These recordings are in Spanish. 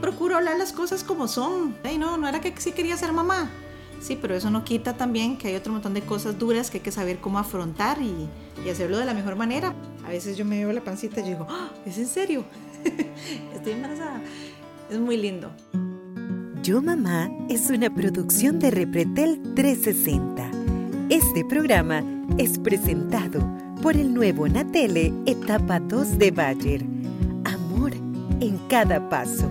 procuro hablar las cosas como son. Hey, no, no era que sí quería ser mamá. Sí, pero eso no quita también que hay otro montón de cosas duras que hay que saber cómo afrontar y, hacerlo de la mejor manera. A veces yo me veo la pancita y digo, ¡Ah! ¿es en serio? Estoy embarazada. Es muy lindo. Yo Mamá es una producción de Repretel 360. Este programa es presentado por el nuevo Natele Etapa 2 de Bayer. Amor en cada paso.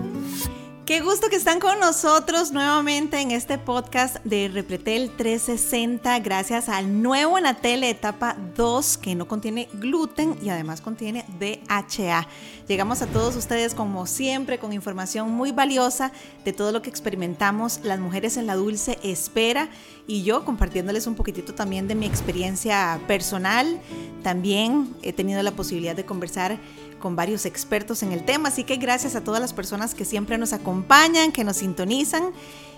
Qué gusto que están con nosotros nuevamente en este podcast de Repretel 360 gracias al nuevo Natel etapa 2 que no contiene gluten y además contiene DHA. Llegamos a todos ustedes como siempre con información muy valiosa de todo lo que experimentamos las mujeres en la dulce espera y yo compartiéndoles un poquitito también de mi experiencia personal. También he tenido la posibilidad de conversar con varios expertos en el tema. Así que gracias a todas las personas que siempre nos acompañan, que nos sintonizan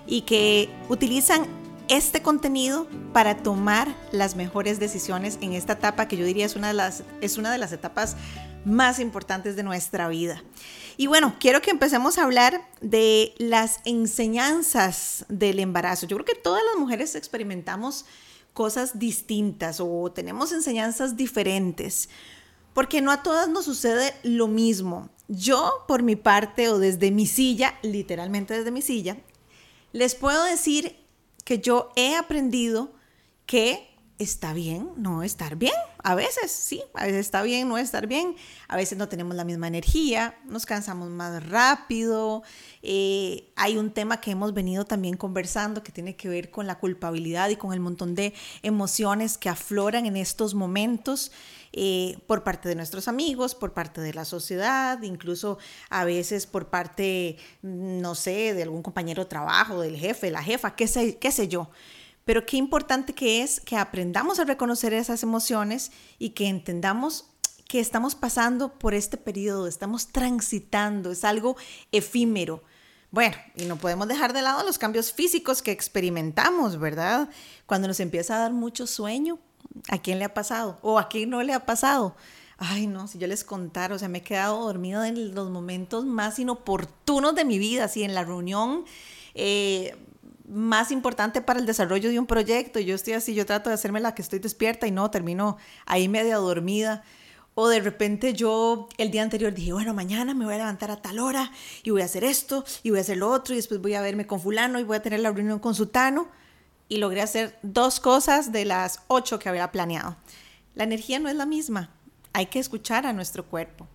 y que utilizan este contenido para tomar las mejores decisiones en esta etapa que yo diría es una de las, es una de las etapas más importantes de nuestra vida. Y bueno, quiero que empecemos a hablar de las enseñanzas del embarazo. Yo creo que todas las mujeres experimentamos cosas distintas o tenemos enseñanzas diferentes porque no a todas nos sucede lo mismo. Yo, por mi parte, o desde mi silla, literalmente desde mi silla, les puedo decir que yo he aprendido que está bien no estar bien. A veces, sí, a veces está bien no estar bien. A veces no tenemos la misma energía, nos cansamos más rápido. Eh, hay un tema que hemos venido también conversando que tiene que ver con la culpabilidad y con el montón de emociones que afloran en estos momentos. Eh, por parte de nuestros amigos, por parte de la sociedad, incluso a veces por parte, no sé, de algún compañero de trabajo, del jefe, la jefa, qué sé, qué sé yo. Pero qué importante que es que aprendamos a reconocer esas emociones y que entendamos que estamos pasando por este periodo, estamos transitando, es algo efímero. Bueno, y no podemos dejar de lado los cambios físicos que experimentamos, ¿verdad? Cuando nos empieza a dar mucho sueño, ¿A quién le ha pasado? ¿O a quién no le ha pasado? Ay, no, si yo les contara, o sea, me he quedado dormida en los momentos más inoportunos de mi vida, así en la reunión eh, más importante para el desarrollo de un proyecto. Yo estoy así, yo trato de hacerme la que estoy despierta y no, termino ahí media dormida. O de repente yo el día anterior dije, bueno, mañana me voy a levantar a tal hora y voy a hacer esto y voy a hacer lo otro y después voy a verme con fulano y voy a tener la reunión con sutano y logré hacer dos cosas de las ocho que había planeado. La energía no es la misma, hay que escuchar a nuestro cuerpo.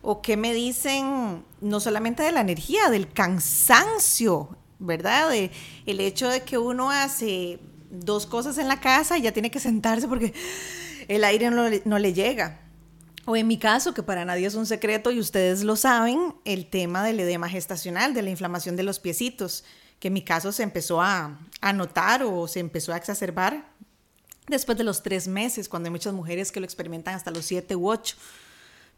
¿O qué me dicen no solamente de la energía, del cansancio, ¿verdad? El hecho de que uno hace dos cosas en la casa y ya tiene que sentarse porque el aire no, no le llega. O en mi caso, que para nadie es un secreto y ustedes lo saben, el tema del edema gestacional, de la inflamación de los piecitos que en mi caso se empezó a, a notar o se empezó a exacerbar después de los tres meses, cuando hay muchas mujeres que lo experimentan hasta los siete u ocho.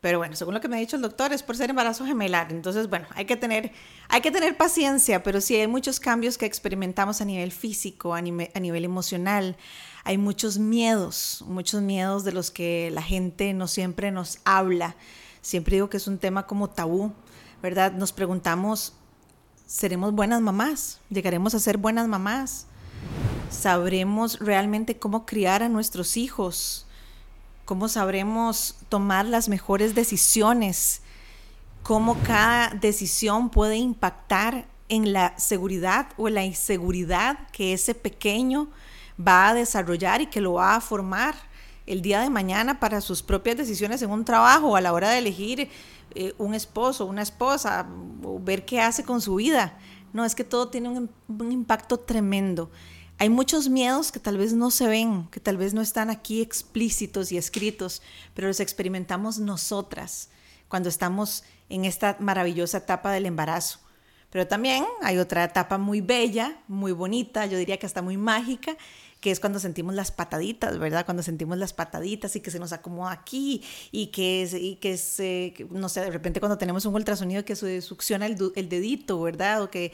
Pero bueno, según lo que me ha dicho el doctor, es por ser embarazo gemelar. Entonces, bueno, hay que tener, hay que tener paciencia, pero sí hay muchos cambios que experimentamos a nivel físico, a, a nivel emocional. Hay muchos miedos, muchos miedos de los que la gente no siempre nos habla. Siempre digo que es un tema como tabú, ¿verdad? Nos preguntamos, seremos buenas mamás, llegaremos a ser buenas mamás, sabremos realmente cómo criar a nuestros hijos, cómo sabremos tomar las mejores decisiones, cómo cada decisión puede impactar en la seguridad o en la inseguridad que ese pequeño va a desarrollar y que lo va a formar el día de mañana para sus propias decisiones en un trabajo a la hora de elegir eh, un esposo, una esposa, o ver qué hace con su vida. No, es que todo tiene un impacto tremendo. Hay muchos miedos que tal vez no se ven, que tal vez no están aquí explícitos y escritos, pero los experimentamos nosotras cuando estamos en esta maravillosa etapa del embarazo. Pero también hay otra etapa muy bella, muy bonita, yo diría que hasta muy mágica, que es cuando sentimos las pataditas, ¿verdad? Cuando sentimos las pataditas y que se nos acomoda aquí y que, y que se, no sé, de repente cuando tenemos un ultrasonido que se succiona el, dedito, ¿verdad? O que,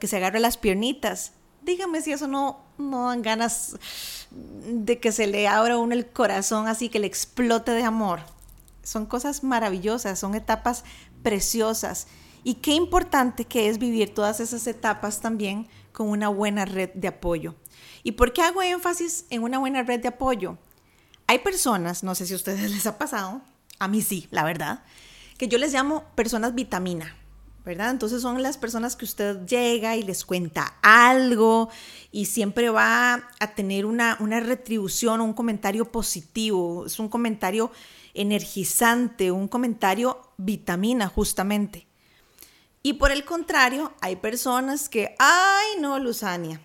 que se agarra las piernitas. Dígame si eso no, no dan ganas de que se le abra a uno el corazón así, que le explote de amor. Son cosas maravillosas, son etapas preciosas Y qué importante que es vivir todas esas etapas también con una buena red de apoyo. ¿Y por qué hago énfasis en una buena red de apoyo? Hay personas, no sé si a ustedes les ha pasado, a mí sí, la verdad, que yo les llamo personas vitamina. ¿Verdad? Entonces son las personas que usted llega y les cuenta algo y siempre va a tener una, retribución un comentario positivo, es un comentario energizante, un comentario vitamina justamente. Y por el contrario, hay personas que, ay no, Luzania,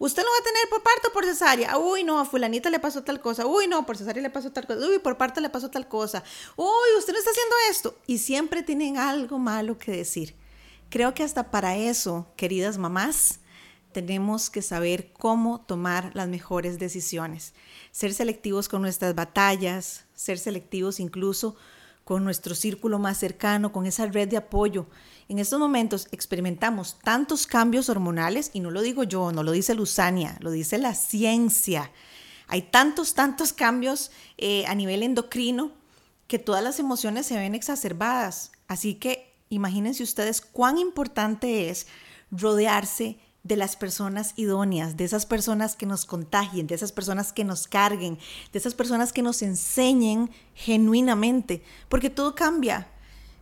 usted lo va a tener por parto o por cesárea. Uy, no, a fulanita le pasó tal cosa. Uy, no, por cesárea le pasó tal cosa. Uy, por parto le pasó tal cosa. Uy, usted no está haciendo esto. Y siempre tienen algo malo que decir. Creo que hasta para eso, queridas mamás, tenemos que saber cómo tomar las mejores decisiones. Ser selectivos con nuestras batallas, ser selectivos incluso con nuestro círculo más cercano, con esa red de apoyo. En estos momentos experimentamos tantos cambios hormonales, y no lo digo yo, no lo dice Luzania, lo dice la ciencia. Hay tantos, tantos cambios eh, a nivel endocrino que todas las emociones se ven exacerbadas. Así que imagínense ustedes cuán importante es rodearse de las personas idóneas, de esas personas que nos contagien, de esas personas que nos carguen, de esas personas que nos enseñen genuinamente, porque todo cambia.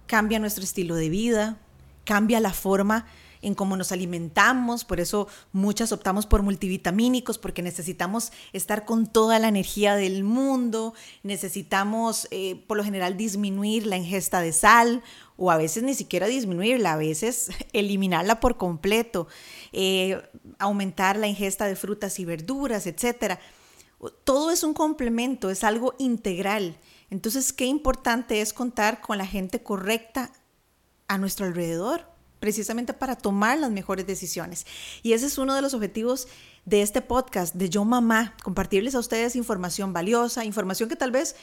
Cambia nuestro estilo de vida, cambia la forma en cómo nos alimentamos, por eso muchas optamos por multivitamínicos, porque necesitamos estar con toda la energía del mundo, necesitamos eh, por lo general disminuir la ingesta de sal o a veces ni siquiera disminuirla, a veces eliminarla por completo, eh, aumentar la ingesta de frutas y verduras, etc. Todo es un complemento, es algo integral. Entonces, qué importante es contar con la gente correcta a nuestro alrededor precisamente para tomar las mejores decisiones. Y ese es uno de los objetivos de este podcast, de Yo Mamá, compartirles a ustedes información valiosa, información que tal vez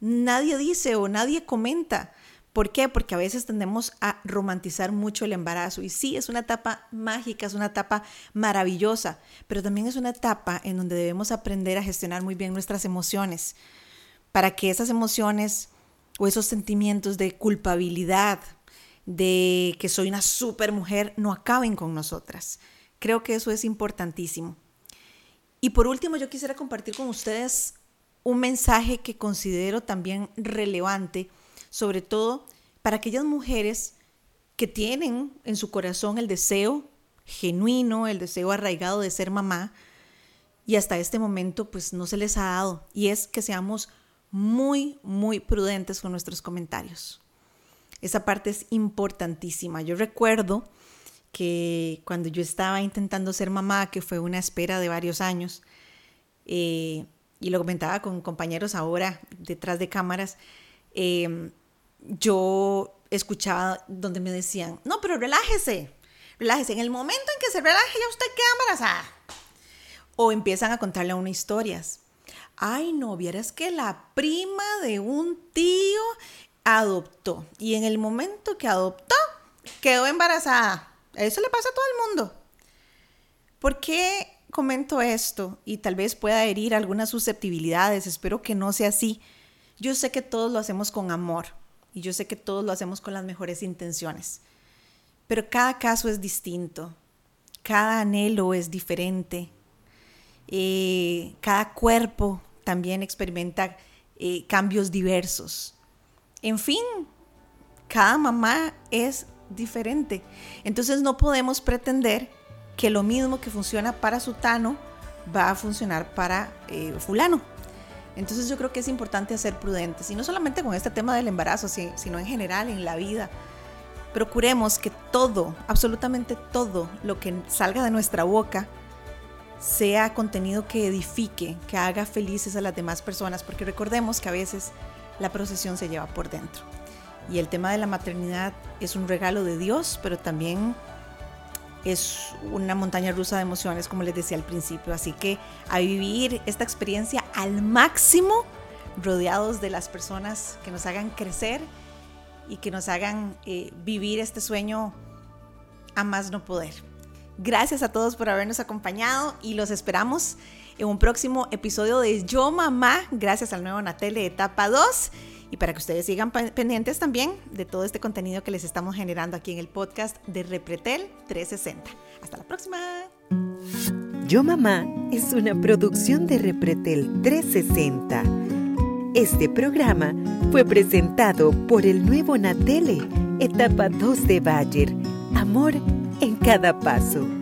nadie dice o nadie comenta. ¿Por qué? Porque a veces tendemos a romantizar mucho el embarazo. Y sí, es una etapa mágica, es una etapa maravillosa, pero también es una etapa en donde debemos aprender a gestionar muy bien nuestras emociones, para que esas emociones o esos sentimientos de culpabilidad, de que soy una super mujer no acaben con nosotras. Creo que eso es importantísimo. Y por último, yo quisiera compartir con ustedes un mensaje que considero también relevante, sobre todo para aquellas mujeres que tienen en su corazón el deseo genuino, el deseo arraigado de ser mamá, y hasta este momento pues no se les ha dado, y es que seamos muy, muy prudentes con nuestros comentarios. Esa parte es importantísima. Yo recuerdo que cuando yo estaba intentando ser mamá, que fue una espera de varios años, eh, y lo comentaba con compañeros ahora detrás de cámaras, em, yo escuchaba donde me decían, no, pero relájese, relájese, en el momento en que se relaje ya usted queda embarazada. O empiezan a contarle a uno historias. Ay, no, vieras que la prima de un tío adoptó y en el momento que adoptó quedó embarazada. Eso le pasa a todo el mundo. ¿Por qué comento esto? Y tal vez pueda herir algunas susceptibilidades, espero que no sea así. Yo sé que todos lo hacemos con amor y yo sé que todos lo hacemos con las mejores intenciones, pero cada caso es distinto, cada anhelo es diferente, eh, cada cuerpo también experimenta eh, cambios diversos. En fin, cada mamá es diferente. Entonces no podemos pretender que lo mismo que funciona para Sutano va a funcionar para eh, fulano. Entonces yo creo que es importante ser prudentes, y no solamente con este tema del embarazo, sino en general en la vida. Procuremos que todo, absolutamente todo lo que salga de nuestra boca, sea contenido que edifique, que haga felices a las demás personas, porque recordemos que a veces la procesión se lleva por dentro. Y el tema de la maternidad es un regalo de Dios, pero también es una montaña rusa de emociones, como les decía al principio. Así que a vivir esta experiencia al máximo, rodeados de las personas que nos hagan crecer y que nos hagan eh, vivir este sueño a más no poder. Gracias a todos por habernos acompañado y los esperamos en un próximo episodio de Yo Mamá, gracias al nuevo Natele etapa 2. y para que ustedes sigan pendientes también de todo este contenido que les estamos generando aquí en el podcast de Repretel 360. Hasta la próxima. Yo Mamá es una producción de Repretel 360. Este programa fue presentado por el nuevo Natele, etapa 2 de Bayer. Amor en cada paso.